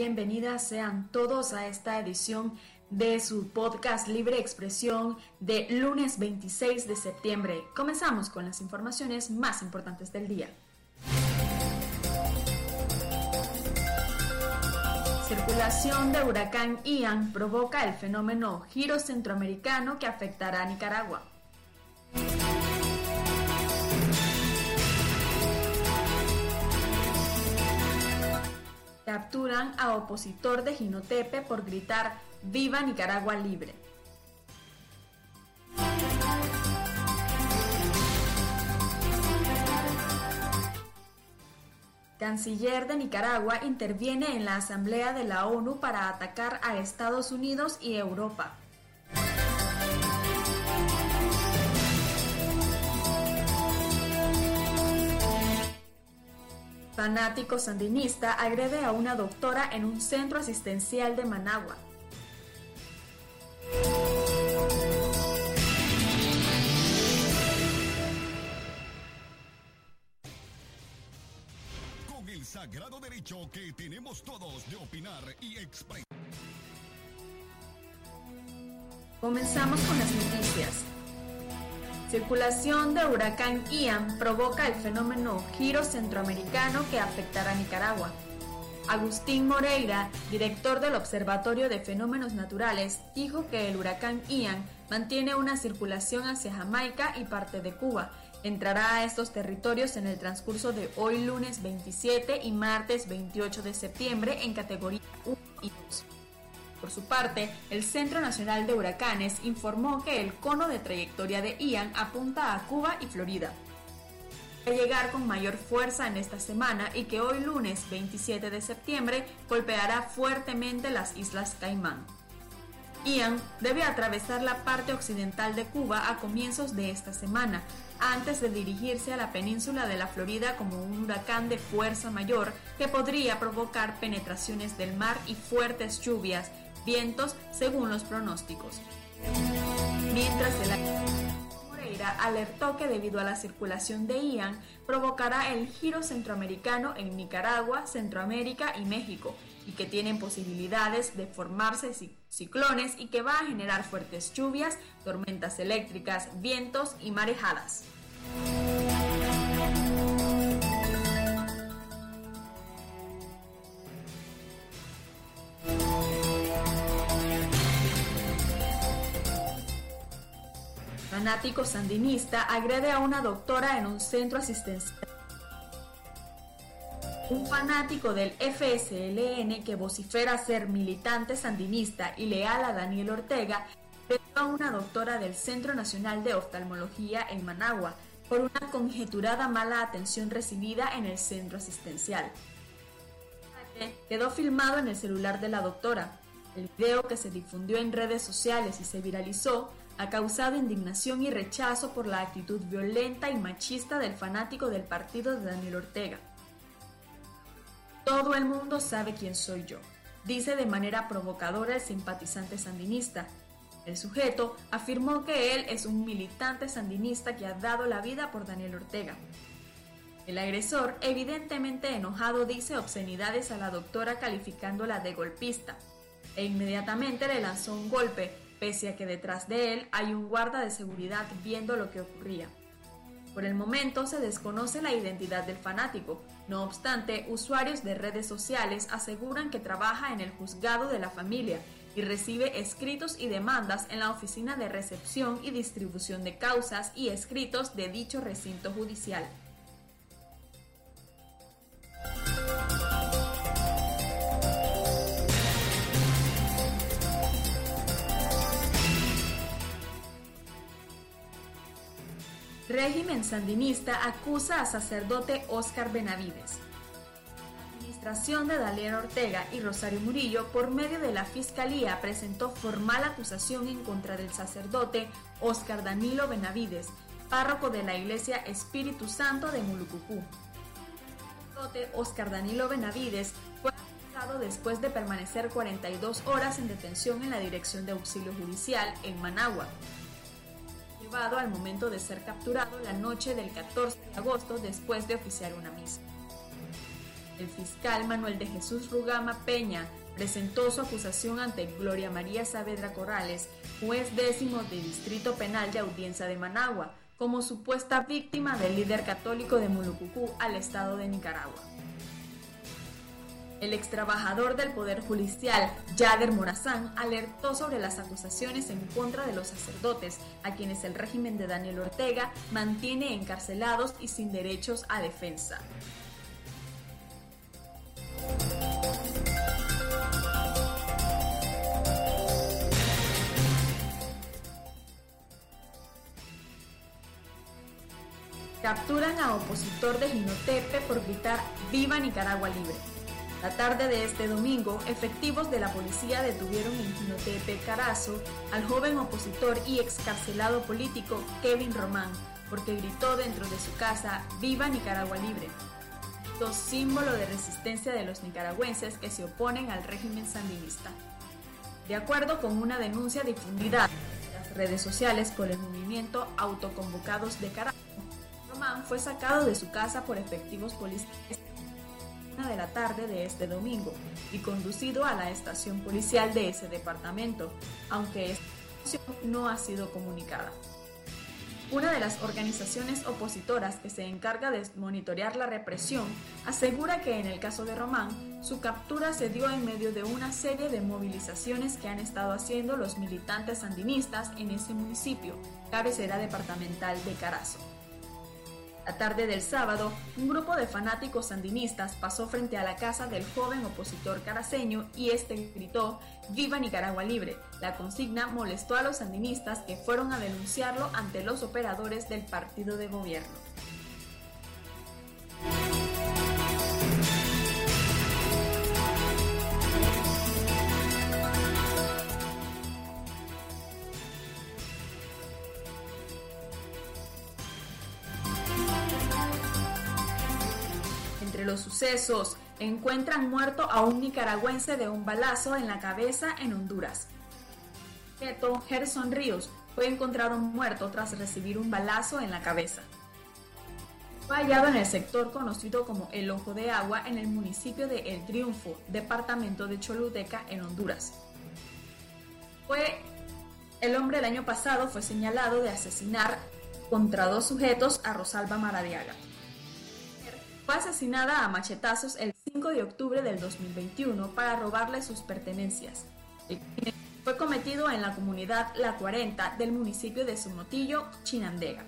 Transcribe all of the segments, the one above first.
bienvenidas sean todos a esta edición de su podcast Libre Expresión de lunes 26 de septiembre. Comenzamos con las informaciones más importantes del día. Circulación de huracán Ian provoca el fenómeno giro centroamericano que afectará a Nicaragua. Capturan a opositor de Ginotepe por gritar Viva Nicaragua Libre. Canciller de Nicaragua interviene en la Asamblea de la ONU para atacar a Estados Unidos y Europa. Fanático sandinista agrede a una doctora en un centro asistencial de Managua. Con el sagrado derecho que tenemos todos de opinar y expresar. Comenzamos con las noticias. Circulación de huracán Ian provoca el fenómeno giro centroamericano que afectará a Nicaragua. Agustín Moreira, director del Observatorio de Fenómenos Naturales, dijo que el huracán Ian mantiene una circulación hacia Jamaica y parte de Cuba. Entrará a estos territorios en el transcurso de hoy lunes 27 y martes 28 de septiembre en categoría 1 y 2. Por su parte, el Centro Nacional de Huracanes informó que el cono de trayectoria de Ian apunta a Cuba y Florida. Va a llegar con mayor fuerza en esta semana y que hoy lunes 27 de septiembre golpeará fuertemente las Islas Caimán. Ian debe atravesar la parte occidental de Cuba a comienzos de esta semana, antes de dirigirse a la península de la Florida como un huracán de fuerza mayor que podría provocar penetraciones del mar y fuertes lluvias, según los pronósticos. Mientras el Moreira alertó que debido a la circulación de Ian provocará el giro centroamericano en Nicaragua, Centroamérica y México y que tienen posibilidades de formarse ciclones y que va a generar fuertes lluvias, tormentas eléctricas, vientos y marejadas. Fanático sandinista agrede a una doctora en un centro asistencial. Un fanático del FSLN que vocifera ser militante sandinista y leal a Daniel Ortega a una doctora del Centro Nacional de Oftalmología en Managua por una conjeturada mala atención recibida en el centro asistencial. Quedó filmado en el celular de la doctora. El video que se difundió en redes sociales y se viralizó ha causado indignación y rechazo por la actitud violenta y machista del fanático del partido de Daniel Ortega. Todo el mundo sabe quién soy yo, dice de manera provocadora el simpatizante sandinista. El sujeto afirmó que él es un militante sandinista que ha dado la vida por Daniel Ortega. El agresor, evidentemente enojado, dice obscenidades a la doctora calificándola de golpista e inmediatamente le lanzó un golpe, pese a que detrás de él hay un guarda de seguridad viendo lo que ocurría. Por el momento se desconoce la identidad del fanático, no obstante, usuarios de redes sociales aseguran que trabaja en el juzgado de la familia y recibe escritos y demandas en la oficina de recepción y distribución de causas y escritos de dicho recinto judicial. Régimen sandinista acusa a sacerdote Óscar Benavides. Administración de Daniel Ortega y Rosario Murillo, por medio de la Fiscalía, presentó formal acusación en contra del sacerdote Óscar Danilo Benavides, párroco de la Iglesia Espíritu Santo de Mulucucú. Óscar Danilo Benavides fue acusado después de permanecer 42 horas en detención en la Dirección de Auxilio Judicial en Managua al momento de ser capturado la noche del 14 de agosto después de oficiar una misa. El fiscal Manuel de Jesús Rugama Peña presentó su acusación ante Gloria María Saavedra Corrales, juez décimo de Distrito Penal de Audiencia de Managua, como supuesta víctima del líder católico de Mulucucú al Estado de Nicaragua. El ex trabajador del Poder Judicial, Yader Morazán, alertó sobre las acusaciones en contra de los sacerdotes, a quienes el régimen de Daniel Ortega mantiene encarcelados y sin derechos a defensa. Capturan a opositor de Ginotepe por gritar Viva Nicaragua Libre. La tarde de este domingo, efectivos de la policía detuvieron en Ginotepe, Carazo, al joven opositor y excarcelado político Kevin Román, porque gritó dentro de su casa Viva Nicaragua Libre, símbolo de resistencia de los nicaragüenses que se oponen al régimen sandinista. De acuerdo con una denuncia difundida en las redes sociales por el movimiento Autoconvocados de Carazo, Román fue sacado de su casa por efectivos policiales de la tarde de este domingo y conducido a la estación policial de ese departamento, aunque esta no ha sido comunicada. Una de las organizaciones opositoras que se encarga de monitorear la represión asegura que en el caso de Román, su captura se dio en medio de una serie de movilizaciones que han estado haciendo los militantes sandinistas en ese municipio, cabecera departamental de Carazo. La tarde del sábado, un grupo de fanáticos sandinistas pasó frente a la casa del joven opositor caraceño y este gritó Viva Nicaragua Libre. La consigna molestó a los sandinistas que fueron a denunciarlo ante los operadores del partido de gobierno. Encuentran muerto a un nicaragüense de un balazo en la cabeza en Honduras. Keto Gerson Ríos fue encontrado muerto tras recibir un balazo en la cabeza. Fue hallado en el sector conocido como El Ojo de Agua en el municipio de El Triunfo, departamento de Choluteca, en Honduras. Fue el hombre el año pasado fue señalado de asesinar contra dos sujetos a Rosalba Maradiaga fue asesinada a machetazos el 5 de octubre del 2021 para robarle sus pertenencias. El crimen fue cometido en la comunidad La 40 del municipio de Somotillo, Chinandega.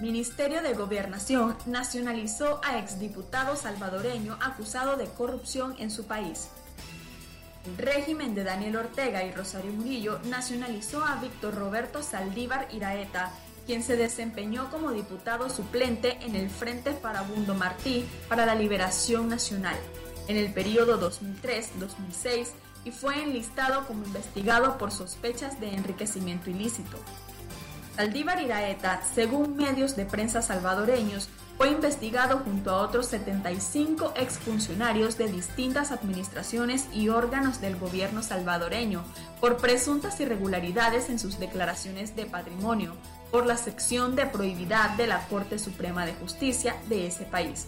Ministerio de Gobernación nacionalizó a exdiputado salvadoreño acusado de corrupción en su país. Régimen de Daniel Ortega y Rosario Murillo nacionalizó a Víctor Roberto Saldívar Iraeta, quien se desempeñó como diputado suplente en el Frente Farabundo Martí para la Liberación Nacional en el periodo 2003-2006 y fue enlistado como investigado por sospechas de enriquecimiento ilícito. Saldívar Iraeta, según medios de prensa salvadoreños, fue investigado junto a otros 75 exfuncionarios de distintas administraciones y órganos del gobierno salvadoreño por presuntas irregularidades en sus declaraciones de patrimonio por la sección de prohibidad de la Corte Suprema de Justicia de ese país.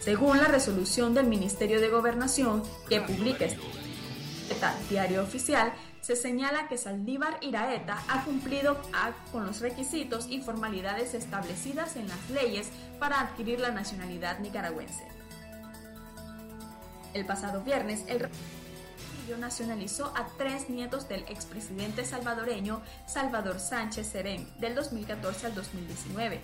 Según la resolución del Ministerio de Gobernación que publica este diario oficial, se señala que Saldívar Iraeta ha cumplido con los requisitos y formalidades establecidas en las leyes para adquirir la nacionalidad nicaragüense. El pasado viernes, el nacionalizó a tres nietos del expresidente salvadoreño Salvador Sánchez Serén del 2014 al 2019,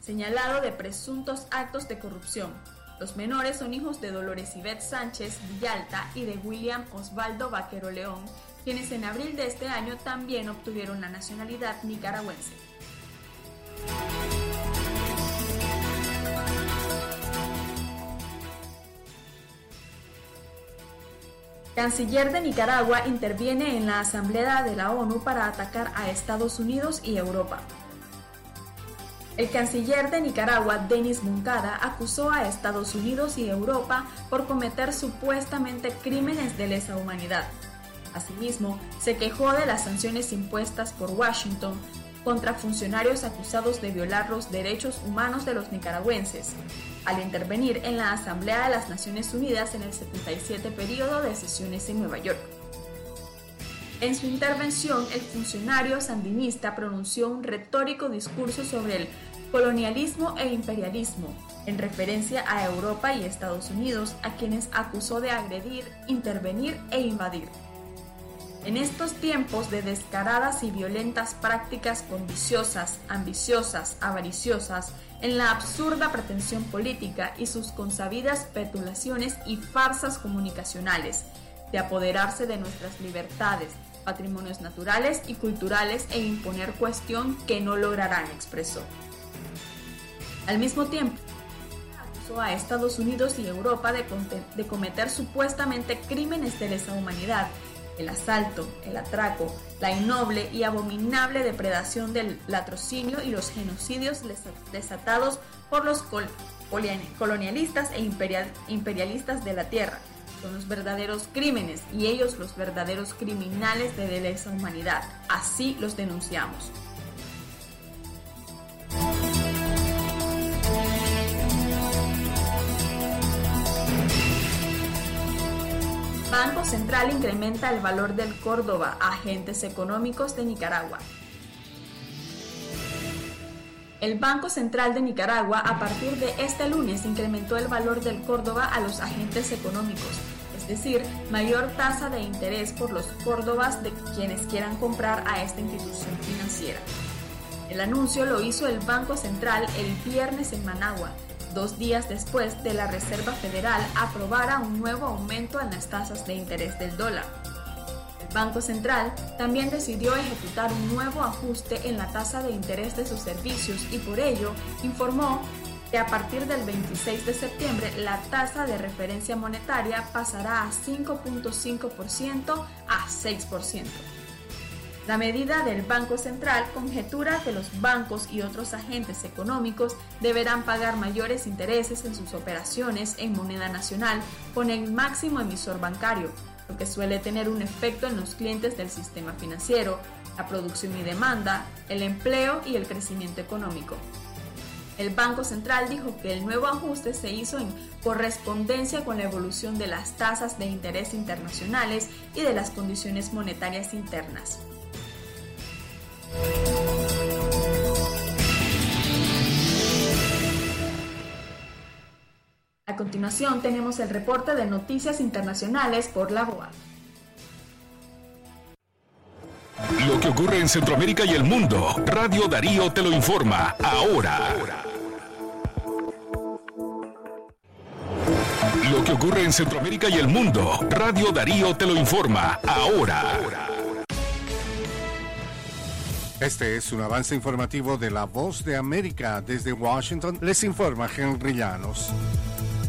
señalado de presuntos actos de corrupción. Los menores son hijos de Dolores Ivette Sánchez Villalta y de William Osvaldo Vaquero León, quienes en abril de este año también obtuvieron la nacionalidad nicaragüense. Canciller de Nicaragua interviene en la Asamblea de la ONU para atacar a Estados Unidos y Europa. El canciller de Nicaragua, Denis Moncada, acusó a Estados Unidos y Europa por cometer supuestamente crímenes de lesa humanidad. Asimismo, se quejó de las sanciones impuestas por Washington contra funcionarios acusados de violar los derechos humanos de los nicaragüenses, al intervenir en la Asamblea de las Naciones Unidas en el 77 periodo de sesiones en Nueva York. En su intervención, el funcionario sandinista pronunció un retórico discurso sobre el colonialismo e imperialismo, en referencia a Europa y Estados Unidos, a quienes acusó de agredir, intervenir e invadir. En estos tiempos de descaradas y violentas prácticas condiciosas, ambiciosas, avariciosas, en la absurda pretensión política y sus consabidas petulaciones y farsas comunicacionales, de apoderarse de nuestras libertades, patrimonios naturales y culturales e imponer cuestión que no lograrán, expresó. Al mismo tiempo, acusó a Estados Unidos y Europa de, de cometer supuestamente crímenes de lesa humanidad el asalto, el atraco, la innoble y abominable depredación del latrocinio y los genocidios desatados por los colonialistas e imperialistas de la tierra. Son los verdaderos crímenes y ellos los verdaderos criminales de lesa humanidad. Así los denunciamos. Banco Central incrementa el valor del Córdoba a agentes económicos de Nicaragua. El Banco Central de Nicaragua a partir de este lunes incrementó el valor del Córdoba a los agentes económicos, es decir, mayor tasa de interés por los córdobas de quienes quieran comprar a esta institución financiera. El anuncio lo hizo el Banco Central el viernes en Managua, dos días después de la Reserva Federal aprobara un nuevo aumento en las tasas de interés del dólar. El Banco Central también decidió ejecutar un nuevo ajuste en la tasa de interés de sus servicios y por ello informó que a partir del 26 de septiembre la tasa de referencia monetaria pasará a 5.5% a 6%. La medida del Banco Central conjetura que los bancos y otros agentes económicos deberán pagar mayores intereses en sus operaciones en moneda nacional con el máximo emisor bancario, lo que suele tener un efecto en los clientes del sistema financiero, la producción y demanda, el empleo y el crecimiento económico. El Banco Central dijo que el nuevo ajuste se hizo en correspondencia con la evolución de las tasas de interés internacionales y de las condiciones monetarias internas. A continuación tenemos el reporte de noticias internacionales por la BOA. Lo que ocurre en Centroamérica y el mundo, Radio Darío te lo informa ahora. Lo que ocurre en Centroamérica y el mundo, Radio Darío te lo informa ahora. Este es un avance informativo de La Voz de América. Desde Washington les informa Henry Llanos.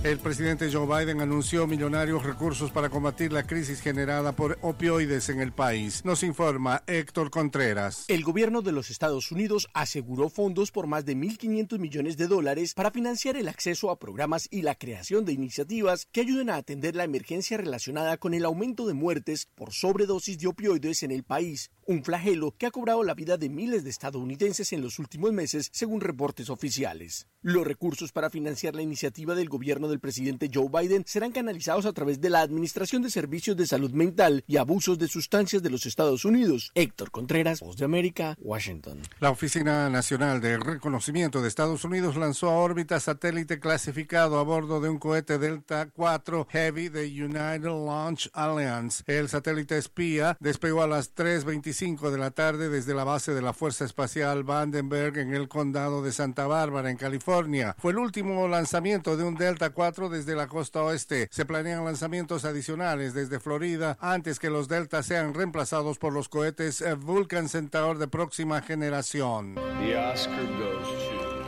El presidente Joe Biden anunció millonarios recursos para combatir la crisis generada por opioides en el país. Nos informa Héctor Contreras. El gobierno de los Estados Unidos aseguró fondos por más de 1.500 millones de dólares para financiar el acceso a programas y la creación de iniciativas que ayuden a atender la emergencia relacionada con el aumento de muertes por sobredosis de opioides en el país, un flagelo que ha cobrado la vida de miles de estadounidenses en los últimos meses, según reportes oficiales. Los recursos para financiar la iniciativa del gobierno del presidente Joe Biden serán canalizados a través de la Administración de Servicios de Salud Mental y Abusos de Sustancias de los Estados Unidos. Héctor Contreras, Voz de América, Washington. La Oficina Nacional de Reconocimiento de Estados Unidos lanzó a órbita satélite clasificado a bordo de un cohete Delta 4 Heavy de United Launch Alliance. El satélite espía despegó a las 3.25 de la tarde desde la base de la Fuerza Espacial Vandenberg en el condado de Santa Bárbara, en California. Fue el último lanzamiento de un Delta 4 desde la costa oeste. Se planean lanzamientos adicionales desde Florida antes que los Delta sean reemplazados por los cohetes Vulcan Centaur de próxima generación.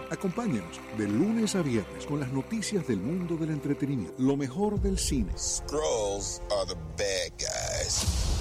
Acompáñenos de lunes a viernes con las noticias del mundo del entretenimiento, lo mejor del cine. Scrolls are the bad guys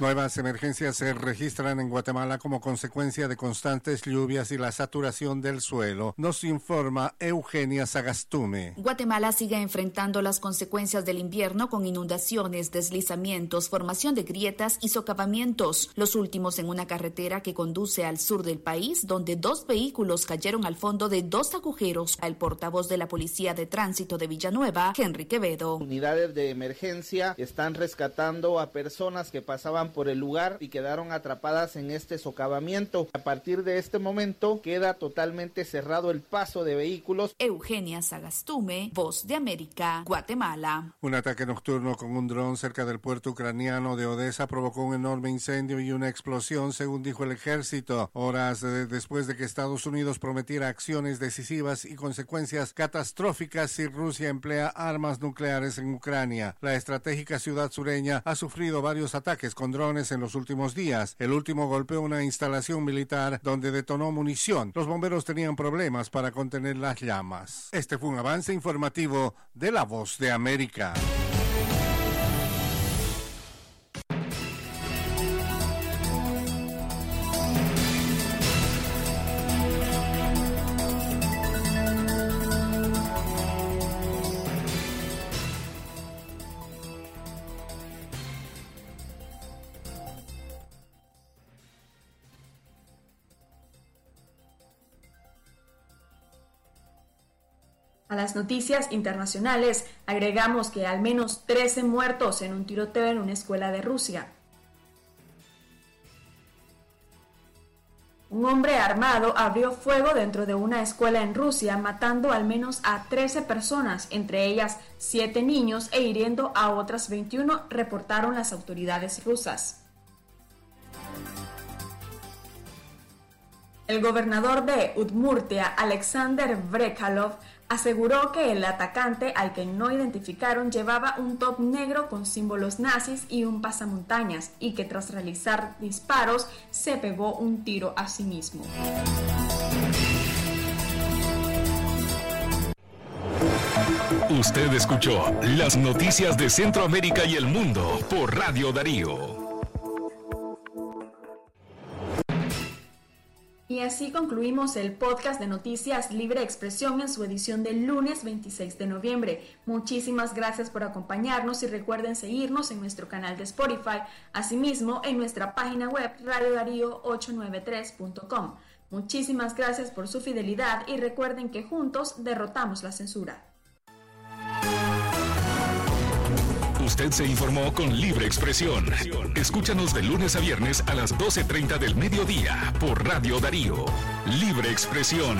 Nuevas emergencias se registran en Guatemala como consecuencia de constantes lluvias y la saturación del suelo, nos informa Eugenia Sagastume. Guatemala sigue enfrentando las consecuencias del invierno con inundaciones, deslizamientos, formación de grietas y socavamientos, los últimos en una carretera que conduce al sur del país, donde dos vehículos cayeron al fondo de dos agujeros. El portavoz de la Policía de Tránsito de Villanueva, Henry Quevedo. Unidades de emergencia están rescatando a personas que pasaban por el lugar y quedaron atrapadas en este socavamiento. A partir de este momento queda totalmente cerrado el paso de vehículos. Eugenia Sagastume, Voz de América, Guatemala. Un ataque nocturno con un dron cerca del puerto ucraniano de Odessa provocó un enorme incendio y una explosión, según dijo el ejército, horas de- después de que Estados Unidos prometiera acciones decisivas y consecuencias catastróficas si Rusia emplea armas nucleares en Ucrania. La estratégica ciudad sureña ha sufrido varios ataques con drones en los últimos días. El último golpeó una instalación militar donde detonó munición. Los bomberos tenían problemas para contener las llamas. Este fue un avance informativo de La Voz de América. A las noticias internacionales agregamos que al menos 13 muertos en un tiroteo en una escuela de Rusia. Un hombre armado abrió fuego dentro de una escuela en Rusia, matando al menos a 13 personas, entre ellas 7 niños, e hiriendo a otras 21, reportaron las autoridades rusas. El gobernador de Udmurtia, Alexander Brekalov, aseguró que el atacante, al que no identificaron, llevaba un top negro con símbolos nazis y un pasamontañas, y que tras realizar disparos se pegó un tiro a sí mismo. Usted escuchó las noticias de Centroamérica y el mundo por Radio Darío. Y así concluimos el podcast de Noticias Libre Expresión en su edición del lunes 26 de noviembre. Muchísimas gracias por acompañarnos y recuerden seguirnos en nuestro canal de Spotify, asimismo en nuestra página web radiodarío893.com. Muchísimas gracias por su fidelidad y recuerden que juntos derrotamos la censura. Usted se informó con Libre Expresión. Escúchanos de lunes a viernes a las 12.30 del mediodía por Radio Darío. Libre Expresión.